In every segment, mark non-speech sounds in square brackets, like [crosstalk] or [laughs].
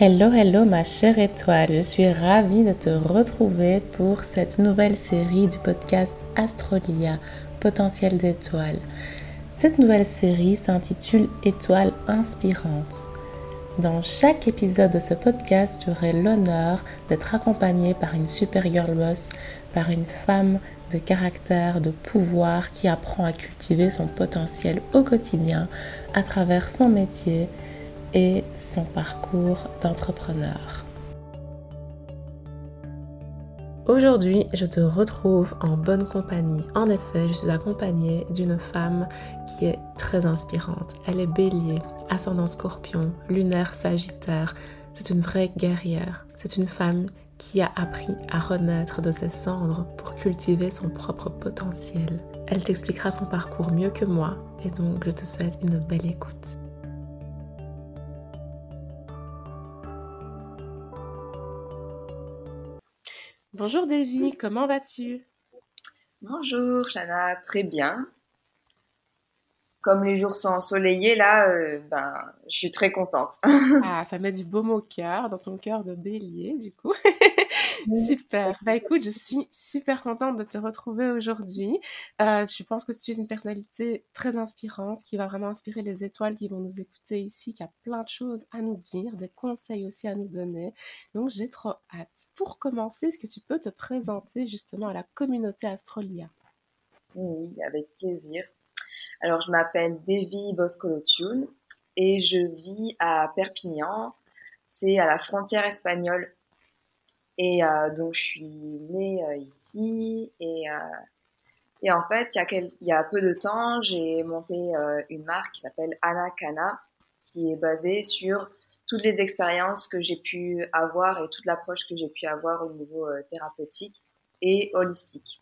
Hello, hello ma chère étoile, je suis ravie de te retrouver pour cette nouvelle série du podcast Astrolia, potentiel d'étoiles. Cette nouvelle série s'intitule Étoiles inspirantes. Dans chaque épisode de ce podcast, j'aurai l'honneur d'être accompagnée par une super girl boss, par une femme de caractère, de pouvoir qui apprend à cultiver son potentiel au quotidien à travers son métier et son parcours d'entrepreneur. Aujourd'hui, je te retrouve en bonne compagnie. En effet, je suis accompagnée d'une femme qui est très inspirante. Elle est bélier, ascendant scorpion, lunaire sagittaire. C'est une vraie guerrière. C'est une femme qui a appris à renaître de ses cendres pour cultiver son propre potentiel. Elle t'expliquera son parcours mieux que moi et donc je te souhaite une belle écoute. Bonjour Davy, comment vas-tu? Bonjour Jana, très bien. Comme les jours sont ensoleillés, là, euh, ben, je suis très contente. [laughs] ah, ça met du baume au cœur, dans ton cœur de bélier, du coup. [laughs] [laughs] Super. Bah écoute, je suis super contente de te retrouver aujourd'hui. Euh, je pense que tu es une personnalité très inspirante qui va vraiment inspirer les étoiles qui vont nous écouter ici, qui a plein de choses à nous dire, des conseils aussi à nous donner. Donc j'ai trop hâte. Pour commencer, est-ce que tu peux te présenter justement à la communauté Astrolia? Oui, avec plaisir. Alors je m'appelle Devi Boscolotune et je vis à Perpignan. C'est à la frontière espagnole et euh, donc, je suis née euh, ici. Et, euh, et en fait, il y, a peu de temps, j'ai monté une marque qui s'appelle Anakana, qui est basée sur toutes les expériences que j'ai pu avoir et toute l'approche que j'ai pu avoir au niveau thérapeutique et holistique.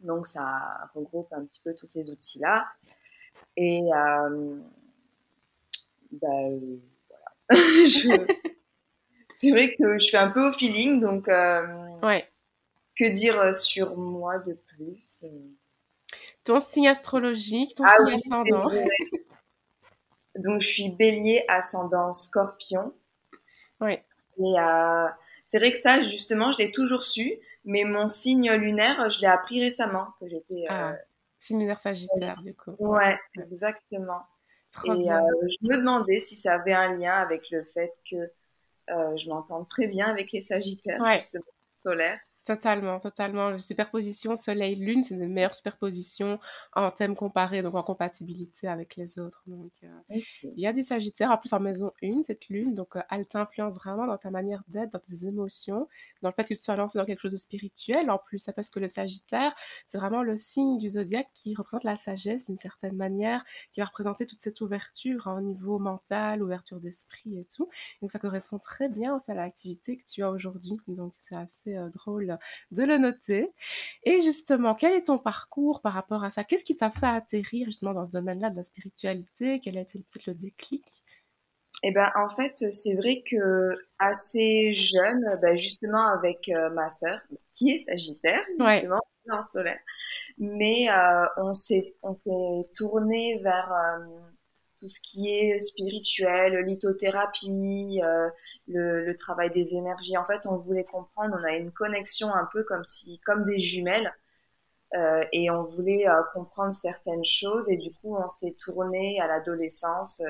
Donc, ça regroupe un petit peu tous ces outils-là. Et bah, voilà. [laughs] je, c'est vrai que je fais un peu au feeling, donc euh, ouais. que dire euh, sur moi de plus? Euh? Ton signe astrologique, ton ah signe ascendant. [laughs] donc je suis bélier ascendant scorpion. Oui. Et c'est vrai que ça, justement, je l'ai toujours su, mais mon signe lunaire, je l'ai appris récemment, que j'étais... Ah, signe lunaire sagittaire, du coup. Ouais, exactement. et je me demandais si ça avait un lien avec le fait que euh, je m'entends très bien avec les Sagittaires, justement, solaires. Totalement, totalement. La superposition Soleil-Lune, c'est une meilleure superposition en thème comparé, donc en compatibilité avec les autres. Donc, euh, il y a du Sagittaire, en plus en maison 1, cette Lune, donc euh, elle t'influence vraiment dans ta manière d'être, dans tes émotions, dans le fait que tu sois lancé dans quelque chose de spirituel. En plus, parce que le Sagittaire, c'est vraiment le signe du zodiaque qui représente la sagesse d'une certaine manière, qui va représenter toute cette ouverture hein, au niveau mental, ouverture d'esprit et tout. Donc, ça correspond très bien à l'activité que tu as aujourd'hui. Donc, c'est assez euh, drôle de le noter. Et justement, quel est ton parcours par rapport à ça? Qu'est-ce qui t'a fait atterrir justement dans ce domaine-là de la spiritualité? Quel a été peut-être le déclic? Eh ben, en fait, c'est vrai que assez jeune, ben, justement avec euh, ma sœur, qui est Sagittaire, justement, ouais. en solaire, mais euh, on s'est on s'est tourné vers euh, tout ce qui est spirituel, lithothérapie, euh, le, travail des énergies. En fait, on voulait comprendre, on a une connexion un peu comme si, comme des jumelles, euh, et on voulait euh, comprendre certaines choses. Et du coup, on s'est tourné à l'adolescence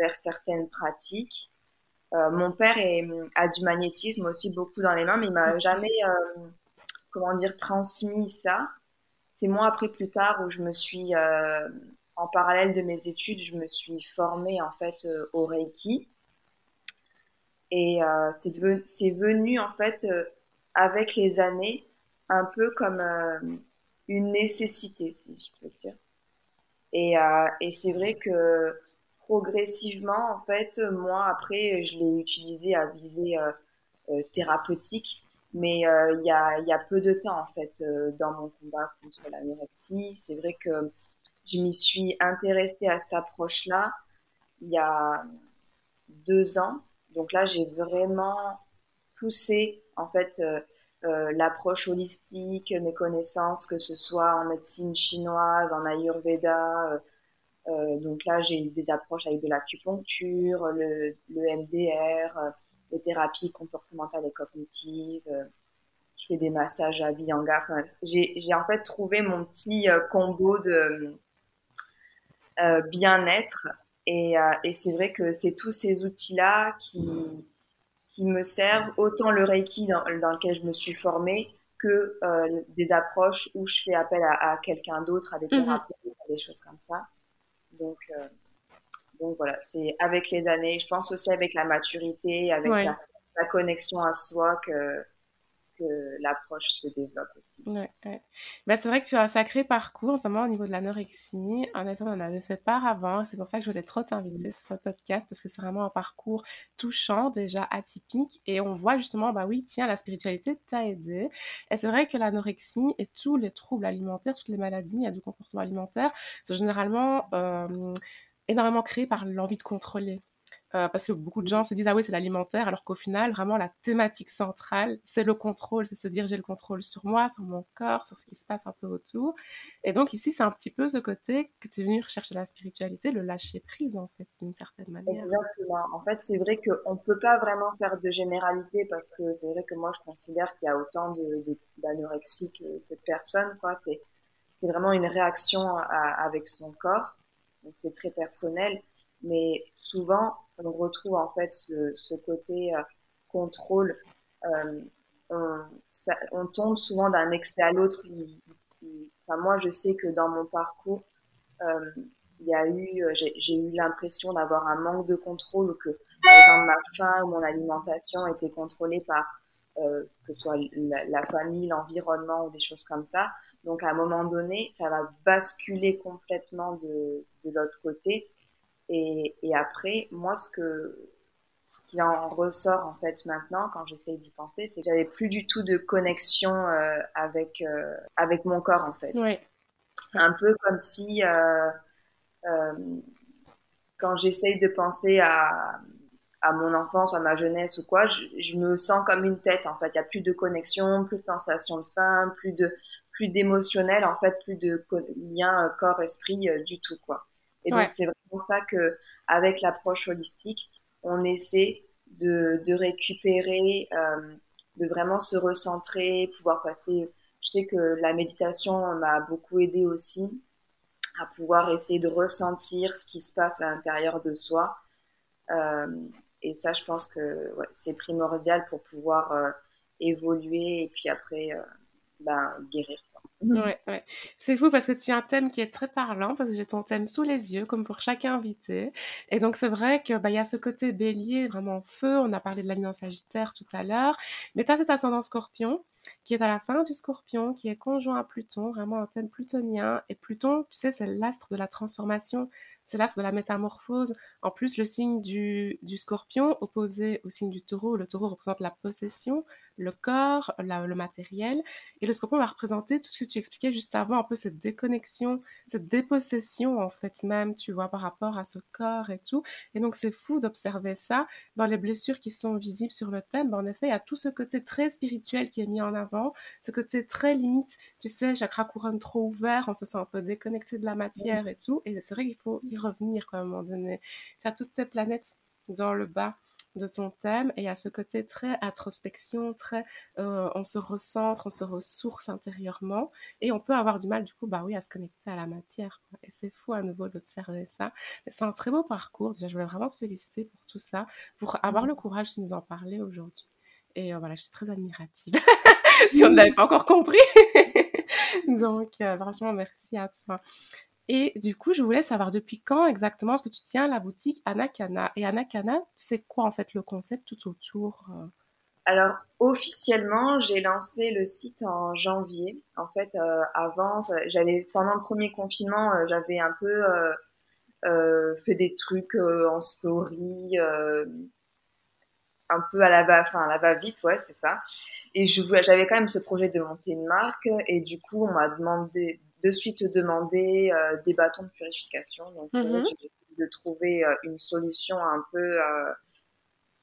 vers certaines pratiques. mon père est, a du magnétisme aussi beaucoup dans les mains, mais il m'a jamais, comment dire, transmis ça. C'est moi après plus tard où je me suis en parallèle de mes études, je me suis formée en fait euh, au Reiki. Et euh, c'est venu en fait euh, avec les années un peu comme une nécessité, si je peux dire. Et, et c'est vrai que progressivement, en fait, moi, après, je l'ai utilisé à visée thérapeutique, mais il y, a, y, a, peu de temps, en fait, dans mon combat contre l'anorexie. C'est vrai que je m'y suis intéressée à cette approche-là il y a deux ans. Donc là, j'ai vraiment poussé en fait euh, euh, l'approche holistique, mes connaissances, que ce soit en médecine chinoise, en ayurveda. Euh, donc là, j'ai des approches avec de l'acupuncture, le, MDR, les thérapies comportementales et cognitives. je fais des massages à Bianga. Enfin, j'ai en fait trouvé mon petit combo de bien-être. Et, et c'est vrai que c'est tous ces outils-là qui, qui me servent, autant le Reiki dans, dans lequel je me suis formée que euh, des approches où je fais appel à, quelqu'un d'autre, à des mhm. thérapeutes, à des choses comme ça. Donc, euh, donc voilà, c'est avec les années, je pense aussi avec la maturité, avec la, connexion à soi que, l'approche se développe aussi. Ouais, bah, c'est vrai que tu as un sacré parcours, notamment au niveau de l'anorexie. En effet, on en avait fait part avant. C'est pour ça que je voulais trop t'inviter sur ce podcast parce que c'est vraiment un parcours touchant, déjà atypique. Et on voit justement, bah oui, tiens, la spiritualité t'a aidé. Et c'est vrai que l'anorexie et tous les troubles alimentaires, toutes les maladies du comportement alimentaire sont généralement euh, énormément créés par l'envie de contrôler. Euh, parce que beaucoup de gens se disent ah oui c'est l'alimentaire alors qu'au final vraiment la thématique centrale c'est le contrôle c'est se dire j'ai le contrôle sur moi sur mon corps sur ce qui se passe un peu autour. Et donc ici c'est un petit peu ce côté que tu es venu rechercher la spiritualité le lâcher prise en fait d'une certaine manière. Exactement. En fait c'est vrai qu'on peut pas vraiment faire de généralité parce que c'est vrai que moi je considère qu'il y a autant d'anorexie de, que, de personnes quoi. C'est c'est vraiment une réaction avec son corps. Donc c'est très personnel. Mais souvent on retrouve en fait ce, ce côté euh, contrôle. Euh, on, on, tombe souvent d'un excès à l'autre. Enfin, moi, je sais que dans mon parcours, euh, il y a eu, j'ai eu l'impression d'avoir un manque de contrôle ou que, par exemple, ma faim ou mon alimentation était contrôlée par euh, que ce soit la, la famille, l'environnement ou des choses comme ça. Donc à un moment donné, ça va basculer complètement de, de l'autre côté et, et après, moi, ce que ce qui en ressort en fait maintenant quand j'essaie d'y penser, c'est que j'avais plus du tout de connexion euh, avec euh, avec mon corps en fait. Oui. Un peu comme si euh, euh quand j'essaye de penser à à mon enfance, à ma jeunesse ou quoi, je, je me sens comme une tête en fait. Il y a plus de connexion, plus de sensation de faim, plus de plus d'émotionnel en fait, plus de lien corps-esprit du tout quoi. Et donc, c'est vraiment ça que, avec l'approche holistique, on essaie de, de récupérer, euh, de vraiment se recentrer, pouvoir passer. Je sais que la méditation m'a beaucoup aidé aussi à pouvoir essayer de ressentir ce qui se passe à l'intérieur de soi. Euh, et ça, je pense que ouais, c'est primordial pour pouvoir euh, évoluer et puis après ben, guérir. Mmh. Ouais, ouais. C'est fou parce que tu as un thème qui est très parlant parce que j'ai ton thème sous les yeux comme pour chaque invité. Et donc c'est vrai que bah y a ce côté bélier vraiment feu, on a parlé de la sagittaire tout à l'heure, mais tu as cet ascendant scorpion qui est à la fin du scorpion, qui est conjoint à Pluton, vraiment un thème plutonien. Et Pluton, tu sais, c'est l'astre de la transformation, c'est l'astre de la métamorphose. En plus, le signe du, du scorpion opposé au signe du taureau, le taureau représente la possession, le corps, le matériel. Et le scorpion va représenter tout ce que tu expliquais juste avant, un peu cette déconnexion, cette dépossession, en fait, même, tu vois, par rapport à ce corps et tout. Et donc, c'est fou d'observer ça dans les blessures qui sont visibles sur le thème. Ben, en effet, il y a tout ce côté très spirituel qui est mis en avant, ce côté très limite, tu sais, chakra couronne trop ouvert, on se sent un peu déconnecté de la matière et tout. Et c'est vrai qu'il faut y revenir, quoi, à un moment donné. Tu as toutes tes planètes dans le bas de ton thème et il y a ce côté très introspection, très euh, on se recentre, on se ressource intérieurement et on peut avoir du mal du coup bah oui à se connecter à la matière et c'est fou à nouveau d'observer ça. C'est un très beau parcours. Déjà je voulais vraiment te féliciter pour tout ça, pour avoir mmh. le courage de nous en parler aujourd'hui. Et euh, voilà, je suis très admirative. [laughs] [laughs] si on ne l'avait pas encore compris. [laughs] Donc, euh, franchement, merci à toi. Et du coup, je voulais savoir depuis quand exactement est-ce que tu tiens la boutique Anakana. Et Anakana, c'est quoi en fait le concept tout autour euh? Alors, officiellement, j'ai lancé le site en janvier. En fait, euh, avant, j'avais pendant le premier confinement, euh, j'avais un peu fait des trucs en story, un peu à la va, enfin à la va vite, ouais, c'est ça. Et je j'avais quand même ce projet de monter une marque, et du coup, on m'a demandé de suite demander euh, des bâtons de purification. Donc, mhm. que j'ai de trouver euh, une solution un peu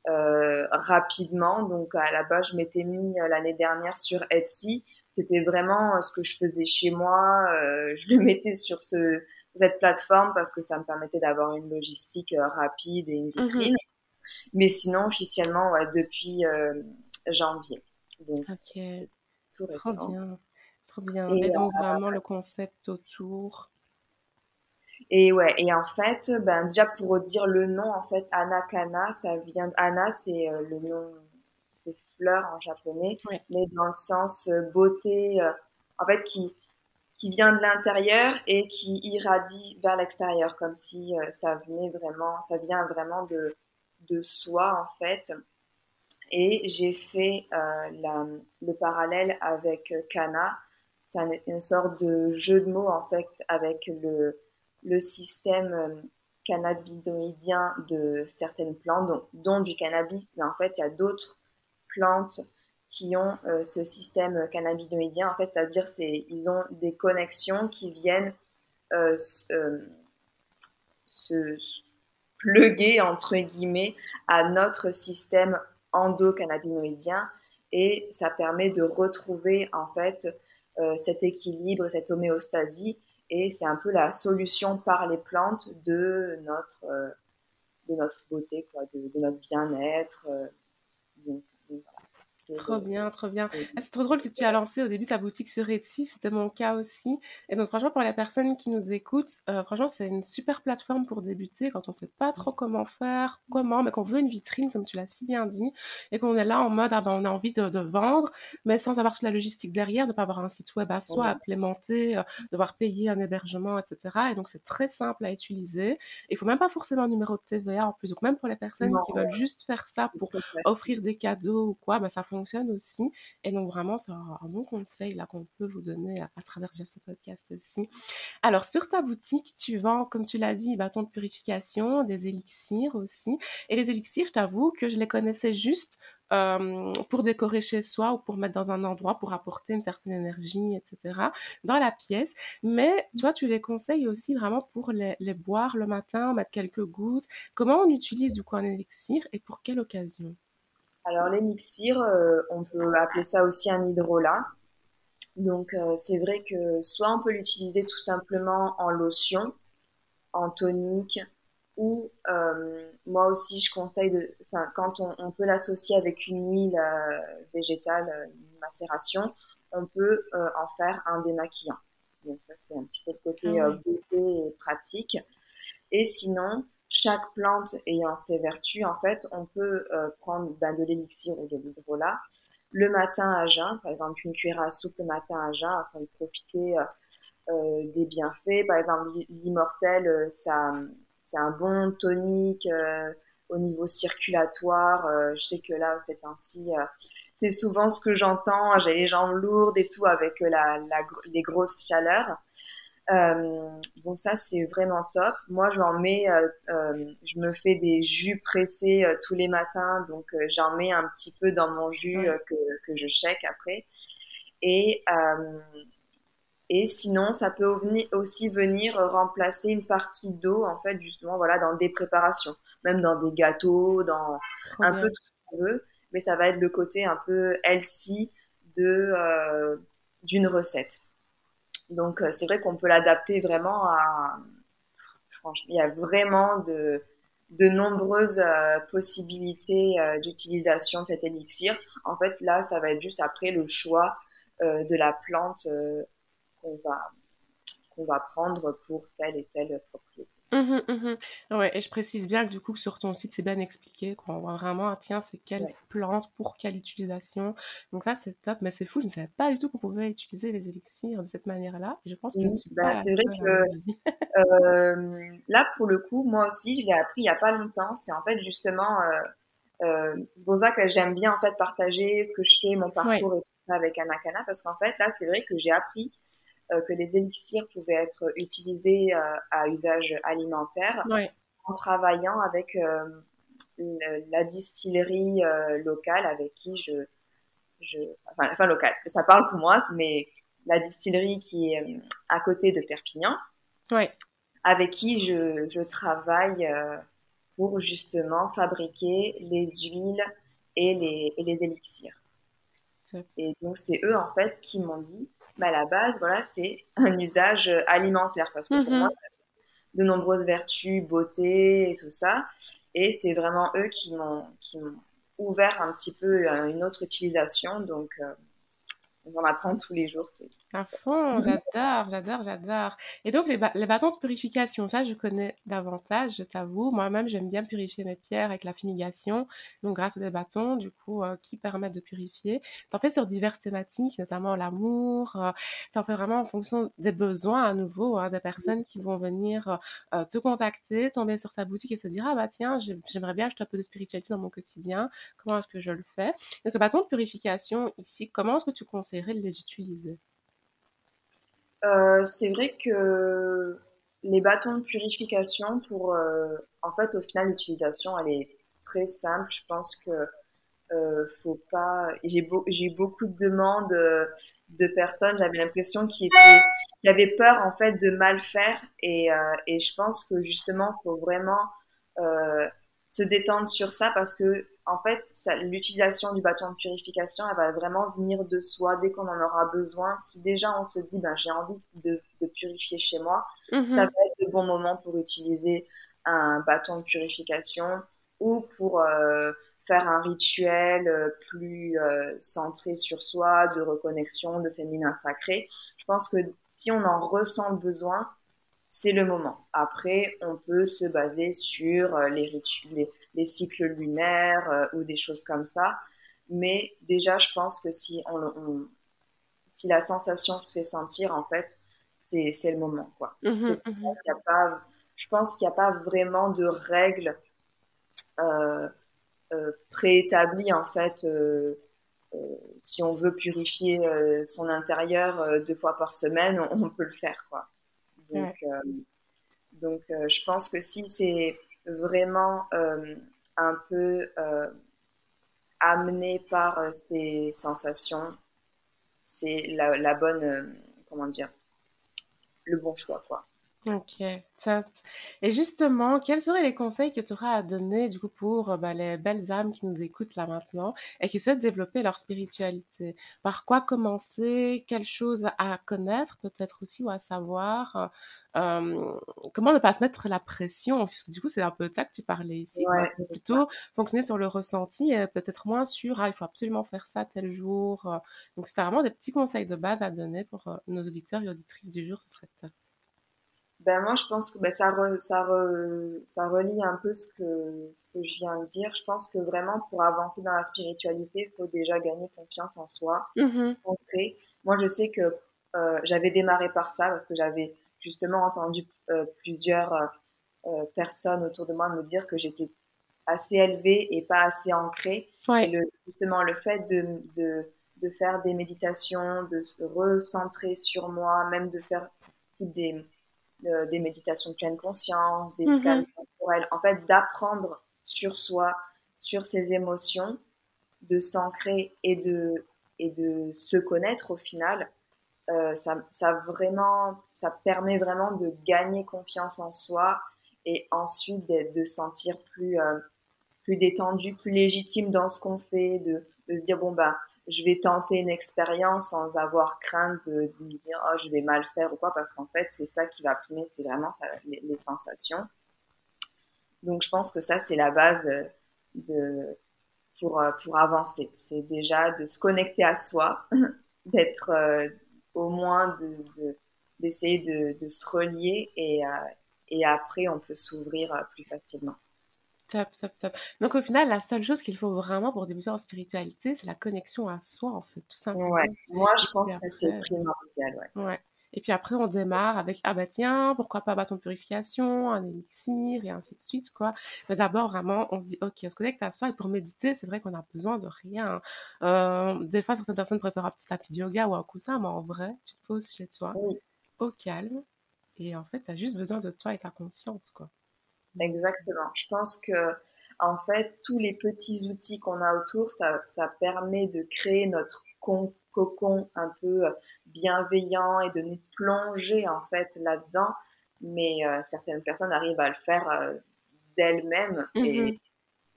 euh, rapidement. Donc, à la base, je m'étais mis l'année dernière sur Etsy. C'était vraiment ce que je faisais chez moi. je le mettais sur ce, cette plateforme parce que ça me permettait d'avoir une logistique rapide et une mhm. vitrine. Mais sinon, officiellement, depuis janvier. Donc, ok. Tout récent. Trop bien. Trop bien. Et, donc, vraiment, le concept autour. Et ouais, et en fait, ben, déjà pour dire le nom, en fait, Anakana, ça vient. Anna, c'est le nom, c'est fleur en japonais, mais dans le sens beauté, en fait, qui, qui vient de l'intérieur et qui irradie vers l'extérieur, comme si euh, ça venait vraiment, ça vient vraiment de, de soi en fait. Et j'ai fait euh, le parallèle avec Kana. C'est une sorte de jeu de mots en fait avec le, le système euh, cannabinoïdien de certaines plantes, dont, du cannabis. En fait, il y a d'autres plantes qui ont euh, ce système cannabinoïdien, en fait, c'est-à-dire c'est ils ont des connexions qui viennent euh, euh, se pluguer entre guillemets à notre système endocannabinoïdien et ça permet de retrouver en fait cet équilibre, cette homéostasie et c'est un peu la solution par les plantes de notre de notre beauté, quoi, de, de notre bien-être. Trop bien, trop bien. Ah, c'est trop drôle que tu as lancé au début ta boutique sur Etsy, c'était mon cas aussi. Et donc franchement, pour les personnes qui nous écoutent, euh, franchement, c'est une super plateforme pour débuter quand on sait pas trop comment faire, comment, mais qu'on veut une vitrine, comme tu l'as si bien dit, et qu'on est là en mode, ah ben, on a envie de, vendre, mais sans avoir toute la logistique derrière, de pas avoir un site web à soi, implémenté, euh, devoir payer un hébergement, etc. Et donc c'est très simple à utiliser. Il faut même pas forcément un numéro de TVA en plus. Donc même pour les personnes qui veulent juste faire ça pour offrir des cadeaux ou quoi, ben, ça fonctionne aussi. Et donc vraiment, c'est un, bon conseil là qu'on peut vous donner à, travers ce podcast aussi. Alors sur ta boutique, tu vends, comme tu l'as dit, bâtons de purification, des élixirs aussi. Et les élixirs, je t'avoue que je les connaissais juste euh, pour décorer chez soi ou pour mettre dans un endroit pour apporter une certaine énergie, etc. dans la pièce. Mais toi, tu les conseilles aussi vraiment pour les, les boire le matin, mettre quelques gouttes. Comment on utilise du coup un élixir et pour quelle occasion? Alors l'élixir, euh, on peut appeler ça aussi un hydrolat. Donc euh, c'est vrai que soit on peut l'utiliser tout simplement en lotion, en tonique, ou euh, moi aussi je conseille de, enfin quand on, peut l'associer avec une huile végétale, une macération, on peut en faire un démaquillant. Donc ça c'est un petit peu le côté ah beauté et pratique. Et sinon, chaque plante ayant ses vertus, en fait, on peut euh, prendre ben, de l'élixir ou de l'hydrolat le matin à jeun, par exemple une cuillère à soupe le matin à jeun afin de profiter euh, euh, des bienfaits. Par exemple, l'immortel, ça, c'est un bon tonique au niveau circulatoire. je sais que là, c'est ainsi, c'est souvent ce que j'entends. J'ai les jambes lourdes et tout avec la, les grosses chaleurs. Euh, donc ça c'est vraiment top. Moi j'en mets, euh, euh, je me fais des jus pressés tous les matins, donc j'en mets un petit peu dans mon jus que, que je shake après. Et et sinon, ça peut aussi venir remplacer une partie d'eau, en fait, justement, voilà, dans des préparations, même dans des gâteaux, dans un peu tout ce qu'on veut. Mais ça va être le côté un peu healthy de d'une recette. Donc, euh, c'est vrai qu'on peut l'adapter vraiment à. Franchement, il y a vraiment de, de nombreuses euh, possibilités euh, d'utilisation de cet élixir. En fait, là, ça va être juste après le choix de la plante qu'on va, qu'on va prendre pour telle et telle propriété. Mmh mmh ouais, et je précise bien que du coup, sur ton site, c'est bien expliqué. Quoi. On voit vraiment, ah, tiens, c'est quelle plante, pour quelle utilisation. Donc ça, c'est top. Mais c'est fou, je ne savais pas du tout qu'on pouvait utiliser les élixirs de cette manière-là. Je pense que bah, C'est vrai que [laughs] euh, là, pour le coup, moi aussi, je l'ai appris il n'y a pas longtemps. C'est en fait justement... Euh, euh, c'est pour ça que j'aime bien en fait partager ce que je fais, mon parcours et tout ça avec Anakana, parce qu'en fait là c'est vrai que j'ai appris que les élixirs pouvaient être utilisés euh, à usage alimentaire en travaillant avec euh, la distillerie locale avec qui je, je enfin, enfin locale, ça parle pour moi, mais la distillerie qui est à côté de Perpignan, avec qui je, je travaille pour justement fabriquer les huiles et les, et les élixirs. Et donc c'est eux en fait qui m'ont dit à la base, voilà, c'est un usage alimentaire parce que pour mhm. moi, ça a de nombreuses vertus, beauté et tout ça. Et c'est vraiment eux qui m'ont ouvert un petit peu une autre utilisation. Donc, on apprend tous les jours. C'est à fond, mmh j'adore, j'adore, j'adore. Et donc, les, les, bâtons de purification, ça, je connais davantage, je t'avoue. Moi-même, j'aime bien purifier mes pierres avec la fumigation. Donc, grâce à des bâtons, du coup, euh, qui permettent de purifier. T'en fais sur diverses thématiques, notamment l'amour. Euh, t'en fais vraiment en fonction des besoins, à nouveau, hein, des personnes qui vont venir euh, te contacter, tomber sur ta boutique et se dire, ah bah tiens, j'aimerais bien ajouter un peu de spiritualité dans mon quotidien. Comment est-ce que je le fais? Donc, les bâtons de purification, ici, comment est-ce que tu conseillerais de les utiliser? Euh, c'est vrai que les bâtons de purification, pour, euh, en fait, au final, l'utilisation, elle est très simple. Je pense que euh, faut pas. J'ai eu beaucoup de demandes de personnes. J'avais l'impression qu'ils avaient peur en fait de mal faire, et, et je pense que justement, faut vraiment se détendre sur ça parce que en fait, l'utilisation du bâton de purification, elle va vraiment venir de soi dès qu'on en aura besoin. Si déjà on se dit, ben, j'ai envie de, purifier chez moi, mhm. ça va être le bon moment pour utiliser un bâton de purification ou pour euh, faire un rituel euh, plus euh, centré sur soi, de reconnexion, de féminin sacré. Je pense que si on en ressent le besoin, c'est le moment. Après, on peut se baser sur les rituels les cycles lunaires euh, ou des choses comme ça. Mais déjà, je pense que si, on, si la sensation se fait sentir, en fait, c'est le moment. Quoi. Mmh mmh y a pas, je pense qu'il n'y a pas vraiment de règles euh, euh, préétablies, en fait. si on veut purifier son intérieur deux fois par semaine, on, peut le faire. Quoi. Donc, donc je pense que si c'est vraiment euh, un peu euh, amené par euh, ces sensations, c'est la, bonne, comment dire, le bon choix, quoi. Ok, top. Et justement, quels seraient les conseils que tu auras à donner du coup pour bah, les belles âmes qui nous écoutent là maintenant et qui souhaitent développer leur spiritualité? Par quoi commencer? Quelles choses à connaître peut-être aussi ou à savoir comment ne pas se mettre la pression Parce que du coup, c'est un peu de ça que tu parlais ici. c'est plutôt fonctionner sur le ressenti, peut-être moins sur ah, il faut absolument faire ça tel jour. Donc, c'est vraiment des petits conseils de base à donner pour nos auditeurs et auditrices du jour, ce serait top. Ben moi, je pense que ben, ça, ça, ça relie un peu ce que, ce que je viens de dire. Je pense que vraiment, pour avancer dans la spiritualité, il faut déjà gagner confiance en soi, mmh Moi, je sais que euh, j'avais démarré par ça parce que j'avais justement entendu euh, plusieurs euh, euh, personnes autour de moi me dire que j'étais assez élevée et pas assez ancrée. Et le, justement, le fait de, de, de, faire des méditations, de se recentrer sur moi, même de faire type des, des méditations de pleine conscience, des mmh corporels, en fait, d'apprendre sur soi, sur ses émotions, de s'ancrer et de, et de se connaître au final, euh, ça, ça, vraiment, ça permet vraiment de gagner confiance en soi et ensuite de, de sentir plus, euh, plus détendu, plus légitime dans ce qu'on fait, de, de, se dire bon bah je vais tenter une expérience sans avoir crainte de, me dire oh je vais mal faire ou quoi parce qu'en fait c'est ça qui va primer, c'est vraiment les, les, sensations. Donc je pense que ça c'est la base de pour, pour avancer, c'est déjà de se connecter à soi, [laughs] d'être au moins d'essayer de, de, se relier et, euh, et après on peut s'ouvrir euh, plus facilement. Top, top, top. Donc au final, la seule chose qu'il faut vraiment pour débuter en spiritualité, c'est la connexion à soi, en fait, tout simplement. Ouais. Moi, je pense que c'est primordial, ouais. ouais. Et puis après, on démarre avec ah bah tiens, pourquoi pas bâton de purification, un élixir et ainsi de suite quoi. Mais d'abord vraiment, on se dit ok, on se connecte à soi et pour méditer, c'est vrai qu'on a besoin de rien. Euh, des fois, certaines personnes préfèrent un petit tapis de yoga ou un coussin, mais en vrai, tu te poses chez toi, au calme, et en fait, tu as juste besoin de toi et ta conscience quoi. Exactement. Je pense que en fait, tous les petits outils qu'on a autour, ça, ça permet de créer notre cocon un peu bienveillant et de nous plonger en fait là-dedans. Mais euh, certaines personnes arrivent à le faire euh, d'elles-mêmes mm-hmm.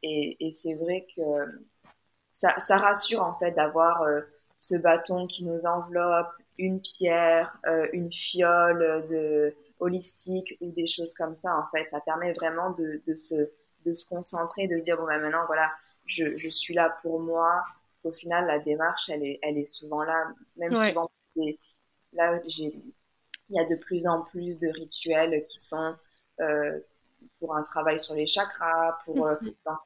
et, et, c'est vrai que ça, ça, rassure en fait d'avoir euh, ce bâton qui nous enveloppe, une pierre, une fiole de holistique ou des choses comme ça en fait. Ça permet vraiment de, de se de se concentrer, de se dire, bon, ben maintenant, voilà, je, je, suis là pour moi. Parce qu'au final, la démarche, elle est, elle est souvent là. Même souvent, là, j'ai, il y a de plus en plus de rituels qui sont euh, pour un travail sur les chakras, pour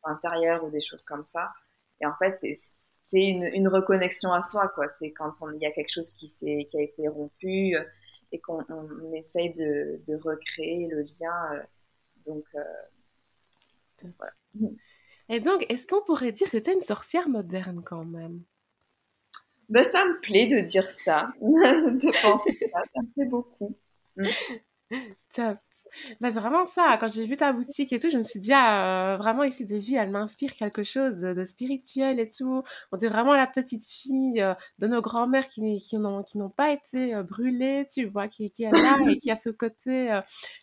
l'intérieur ou des choses comme ça. Et en fait, c'est une, une, reconnexion à soi, quoi. C'est quand il y a quelque chose qui, qui a été rompu euh, et qu'on essaye de, de, recréer le lien. Euh, donc, euh, voilà. Et donc, est-ce qu'on pourrait dire que tu es une sorcière moderne quand même? Ben, Ça me plaît de dire ça, [laughs] de penser ça, ça me plaît beaucoup. [laughs] Top. Bah, c'est vraiment ça. Quand j'ai vu ta boutique et tout, je me suis dit, ah, euh, vraiment, ici, Davy, elle m'inspire quelque chose de, spirituel et tout. On est vraiment la petite fille euh, de nos grands-mères qui, qui n'ont, qui n'ont pas été euh, brûlées, tu vois, qui, qui est là et qui a ce côté,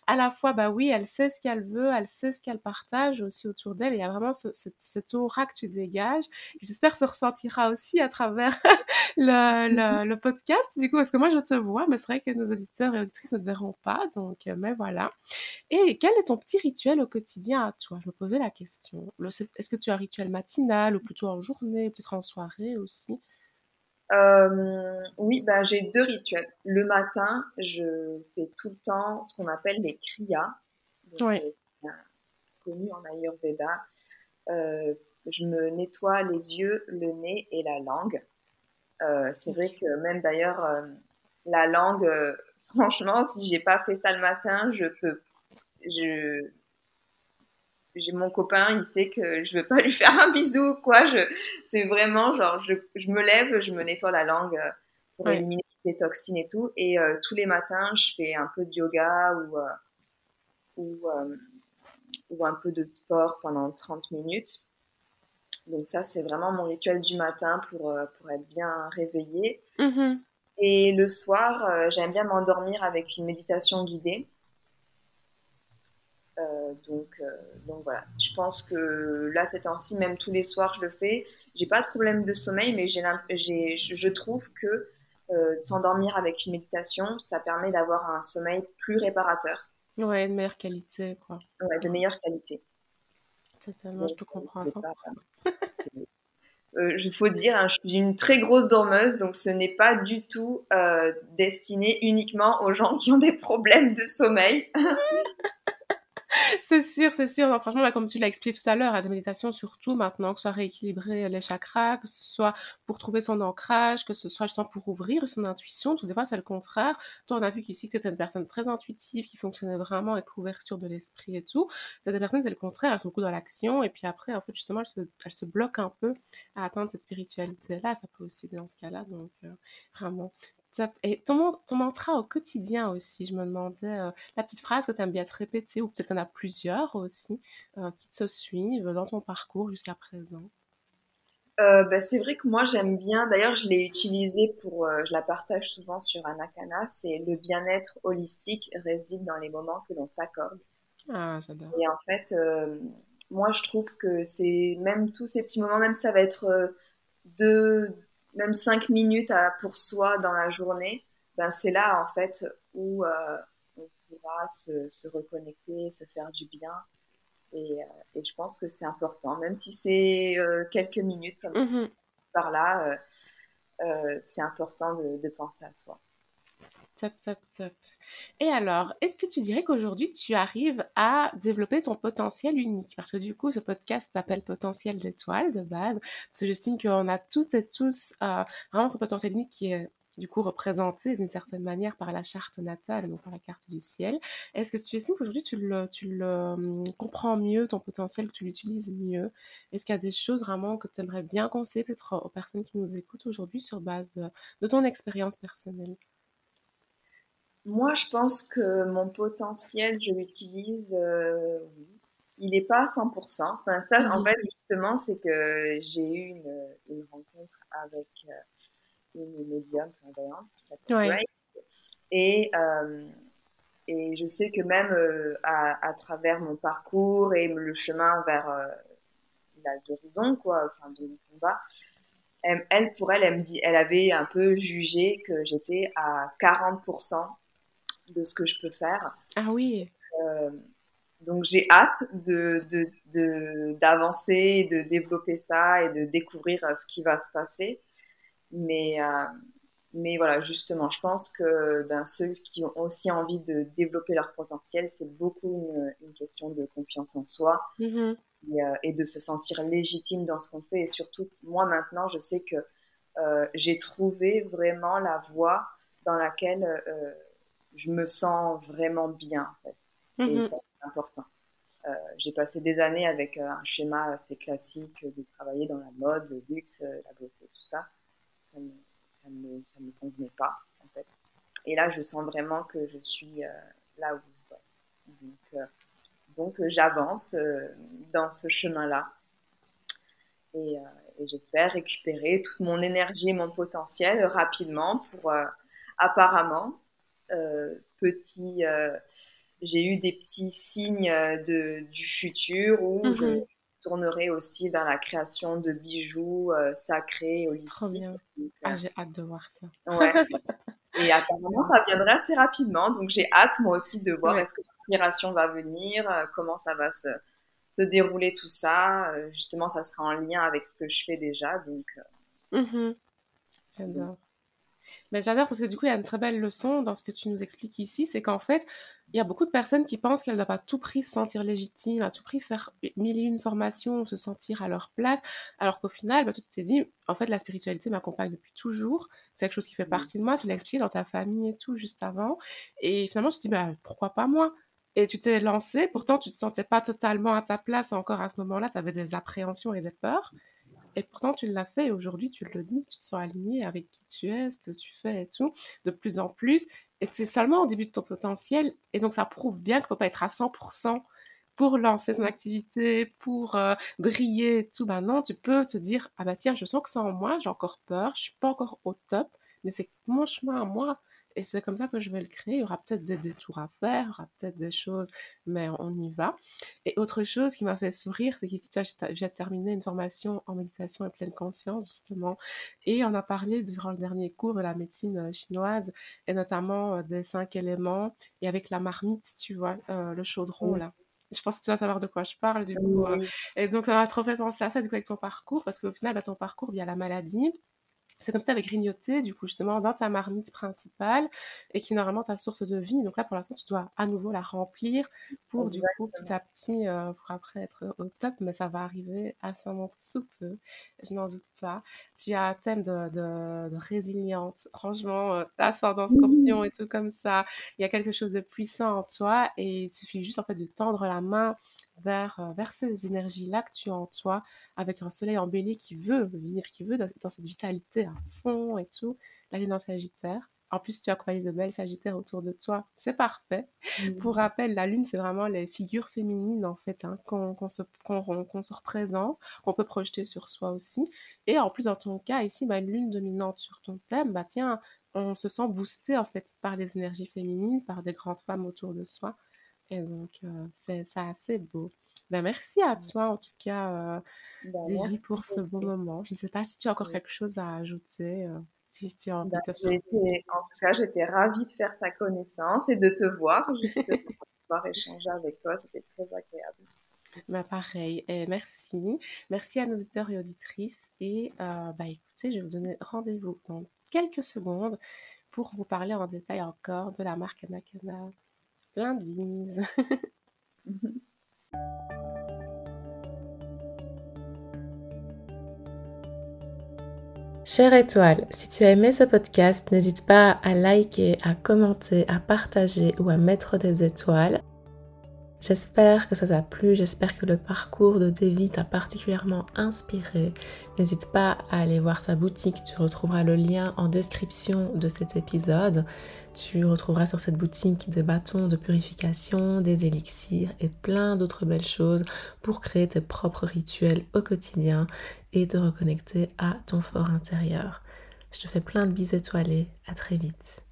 à la fois, bah oui, elle sait ce qu'elle veut, elle sait ce qu'elle partage aussi autour d'elle. Il y a vraiment ce, cet aura que tu dégages. J'espère que se ressentira aussi à travers [laughs] le, le, le, podcast, du coup, parce que moi, je te vois, mais c'est vrai que nos auditeurs et auditrices ne te verront pas. Donc, mais voilà. Et quel est ton petit rituel au quotidien à toi? Je me posais la question. Est-ce que tu as un rituel matinal ou plutôt en journée, peut-être en soirée aussi? Euh, oui, bah, j'ai deux rituels. Le matin, je fais tout le temps ce qu'on appelle les kriyas, oui. Euh, connu en Ayurveda. Euh, je me nettoie les yeux, le nez et la langue. c'est vrai que même d'ailleurs, la langue, franchement, si j'ai pas fait ça le matin, je peux, je, j'ai mon copain, il sait que je veux pas lui [laughs] faire un bisou, quoi. Je, c'est vraiment genre, je, je, me lève, je me nettoie la langue euh, pour éliminer les toxines et tout. Et euh, tous les matins, je fais un peu de yoga ou, euh, ou, ou, un peu de sport pendant 30 minutes. Donc ça, c'est vraiment mon rituel du matin pour, pour être bien réveillée. Mm-hmm. Et le soir, euh, j'aime bien m'endormir avec une méditation guidée. Euh, donc, euh, donc voilà, je pense que là, ces temps-ci, même tous les soirs, je le fais. J'ai pas de problème de sommeil, mais j'ai, je trouve que s'endormir avec une méditation, ça permet d'avoir un sommeil plus réparateur. Ouais, de meilleure qualité, quoi. Ouais, de meilleure qualité. Totalement, je peux comprendre ça. Il euh, faut dire, hein, je suis une très grosse dormeuse, donc ce n'est pas du tout euh, destiné uniquement aux gens qui ont des problèmes de sommeil. [laughs] c'est sûr, c'est sûr. franchement, là, comme tu l'as expliqué tout à l'heure, la méditation surtout maintenant, que ce soit rééquilibrer les chakras, que ce soit pour trouver son ancrage, que ce soit justement pour ouvrir son intuition. Tout des fois, c'est le contraire. Toi, on a vu qu'ici, tu étais une personne très intuitive, qui fonctionnait vraiment avec l'ouverture de l'esprit et tout. T'as des personnes, c'est le contraire, elles sont beaucoup dans l'action, et puis après, en fait, justement, elles se, elles se bloquent un peu à atteindre cette spiritualité-là. Ça peut aussi dans ce cas-là, donc euh, vraiment. Et ton, ton, mantra au quotidien aussi, je me demandais, euh, la petite phrase que tu aimes bien te répéter, ou peut-être qu'il y en a plusieurs aussi, euh, qui te suivent dans ton parcours jusqu'à présent? Euh, bah, c'est vrai que moi j'aime bien, d'ailleurs je l'ai utilisé pour, je la partage souvent sur Anakana, c'est le bien-être holistique réside dans les moments que l'on s'accorde. Ah, j'adore. Et en fait, moi je trouve que c'est même tous ces petits moments, même ça va être de même cinq minutes à, pour soi dans la journée, ben c'est là en fait où euh, on pourra se, se, reconnecter, se faire du bien. Et, euh, et je pense que c'est important, même si c'est euh, quelques minutes comme ça, mhm. par là, c'est important de, de penser à soi. Top, top, top. Et alors, est-ce que tu dirais qu'aujourd'hui, tu arrives à développer ton potentiel unique? Parce que du coup, ce podcast s'appelle Potentiel d'étoile de base. Parce que j'estime qu'on a toutes et tous euh, vraiment ce potentiel unique qui est du coup représenté d'une certaine manière par la charte natale, donc par la carte du ciel. Est-ce que tu estimes qu'aujourd'hui tu le, hum, comprends mieux, ton potentiel, que tu l'utilises mieux? Est-ce qu'il y a des choses vraiment que tu aimerais bien conseiller peut-être aux personnes qui nous écoutent aujourd'hui sur base de ton expérience personnelle? Moi, je pense que mon potentiel, je l'utilise, euh, il n'est pas à 100%. Enfin, ça, en mhm. fait, justement, c'est que j'ai eu une, une, rencontre avec euh, une médium voyante qui s'appelle Grace. Et, euh, et je sais que même à, à, travers mon parcours et le chemin vers l'horizon, quoi, enfin, de combat, elle, elle, pour elle, elle me dit, elle avait un peu jugé que j'étais à 40% de ce que je peux faire. Ah oui. Euh, donc j'ai hâte de, d'avancer, de, développer ça et de découvrir ce qui va se passer. Mais, mais voilà, justement, je pense que ben, ceux qui ont aussi envie de développer leur potentiel, c'est beaucoup une, question de confiance en soi mm-hmm. euh, et, de se sentir légitime dans ce qu'on fait. Et surtout, moi maintenant, je sais que euh, j'ai trouvé vraiment la voie dans laquelle euh, je me sens vraiment bien, en fait. Et mm-hmm. ça, c'est important. j'ai passé des années avec un schéma assez classique de travailler dans la mode, le luxe, la beauté, tout ça. ça ça ne ça me convenait pas, en fait. Et là, je sens vraiment que je suis euh, là où je dois être. Donc, euh, donc euh, j'avance dans ce chemin-là. Et, et j'espère récupérer toute mon énergie et mon potentiel rapidement pour, apparemment, petit j'ai eu des petits signes de, du futur où je mm-hmm. tournerai aussi vers la création de bijoux sacrés, holistiques, ah, j'ai hâte de voir ça. Ouais. [laughs] Et apparemment, ça viendrait assez rapidement. Donc, j'ai hâte, moi aussi, de voir est-ce que l'inspiration va venir, euh, comment ça va se, se, dérouler tout ça. Euh, justement, ça sera en lien avec ce que je fais déjà. Donc, euh, mmh J'adore. Mais j'adore parce que du coup, il y a une très belle leçon dans ce que tu nous expliques ici, c'est qu'en fait, il y a beaucoup de personnes qui pensent qu'elles doivent à tout prix se sentir légitimes, à tout prix faire mille et une formations, se sentir à leur place, alors qu'au final, bah, tu t'es dit, en fait, la spiritualité m'accompagne depuis toujours, c'est quelque chose qui fait mmh. partie de moi, tu l'as expliqué dans ta famille et tout, juste avant, et finalement, tu te dis, bah, pourquoi pas moi? Et tu t'es lancé, pourtant tu te sentais pas totalement à ta place encore à ce moment-là, tu avais des appréhensions et des peurs. Et pourtant, tu l'as fait aujourd'hui, tu le dis, tu te sens aligné avec qui tu es, ce que tu fais et tout, de plus en plus. Et c'est seulement au début de ton potentiel. Et donc, ça prouve bien qu'il ne faut pas être à 100% pour lancer son activité, pour euh, briller et tout. Ben non, tu peux te dire, ah bah tiens, je sens que c'est en moi, j'ai encore peur, je suis pas encore au top, mais c'est mon chemin à moi. Et c'est comme ça que je vais le créer. Il y aura peut-être des détours à faire, il y aura peut-être des choses, mais on y va. Et autre chose qui m'a fait sourire, c'est que j'ai terminé une formation en méditation et pleine conscience, justement. Et on a parlé durant le dernier cours de la médecine euh, chinoise, et notamment euh, des cinq éléments, et avec la marmite, tu vois, euh, le chaudron, là je pense que tu vas savoir de quoi je parle du coup. et donc ça m'a trop fait penser à ça du coup avec ton parcours parce qu'au final, bah, ton parcours via la maladie, c'est comme si tu avais grignoté, du coup, justement, dans ta marmite principale et qui est normalement ta source de vie. Donc là, pour l'instant, tu dois à nouveau la remplir pour, du coup, petit à petit, euh, pour après être au top. Mais ça va arriver moment sous peu. Je n'en doute pas. Tu as un thème de, de, de résilience. Franchement, euh, ascendant scorpion et tout comme ça. Il y a quelque chose de puissant en toi et il suffit juste, en fait, de tendre la main vers, euh, vers ces énergies-là que tu as en toi, avec un soleil en qui veut venir, qui veut dans, cette vitalité à fond et tout. Là, il est dans Sagittaire. En plus, tu as accompagné de belles Sagittaires autour de toi. C'est parfait. Mmh. Pour rappel, la Lune, c'est vraiment les figures féminines, en fait, hein, qu'on se, se, représente, qu'on peut projeter sur soi aussi. Et en plus, dans ton cas, ici, bah, une Lune dominante sur ton thème, bah tiens, on se sent boosté, en fait, par les énergies féminines, par des grandes femmes autour de soi. Et donc, euh, c'est assez beau. Ben, merci à toi, en tout cas, euh, ben, pour ce beau moment. Je ne sais pas si tu as encore quelque chose à ajouter. Euh, si tu as envie ben, de faire en tout cas, j'étais ravie de faire ta connaissance et de te voir, juste pour pouvoir échanger avec toi. C'était très agréable. Ben, pareil, et merci. Merci à nos auditeurs et auditrices. Et euh, bah, écoutez, je vais vous donner rendez-vous dans quelques secondes pour vous parler en détail encore de la marque Anakana. Plein de. [laughs] Chère étoile, si tu as aimé ce podcast, n'hésite pas à liker, à commenter, à partager ou à mettre des étoiles. J'espère que ça t'a plu, j'espère que le parcours de Devi t'a particulièrement inspiré. N'hésite pas à aller voir sa boutique, tu retrouveras le lien en description de cet épisode. Tu retrouveras sur cette boutique des bâtons de purification, des élixirs et plein d'autres belles choses pour créer tes propres rituels au quotidien et te reconnecter à ton fort intérieur. Je te fais plein de bis étoilés, à très vite.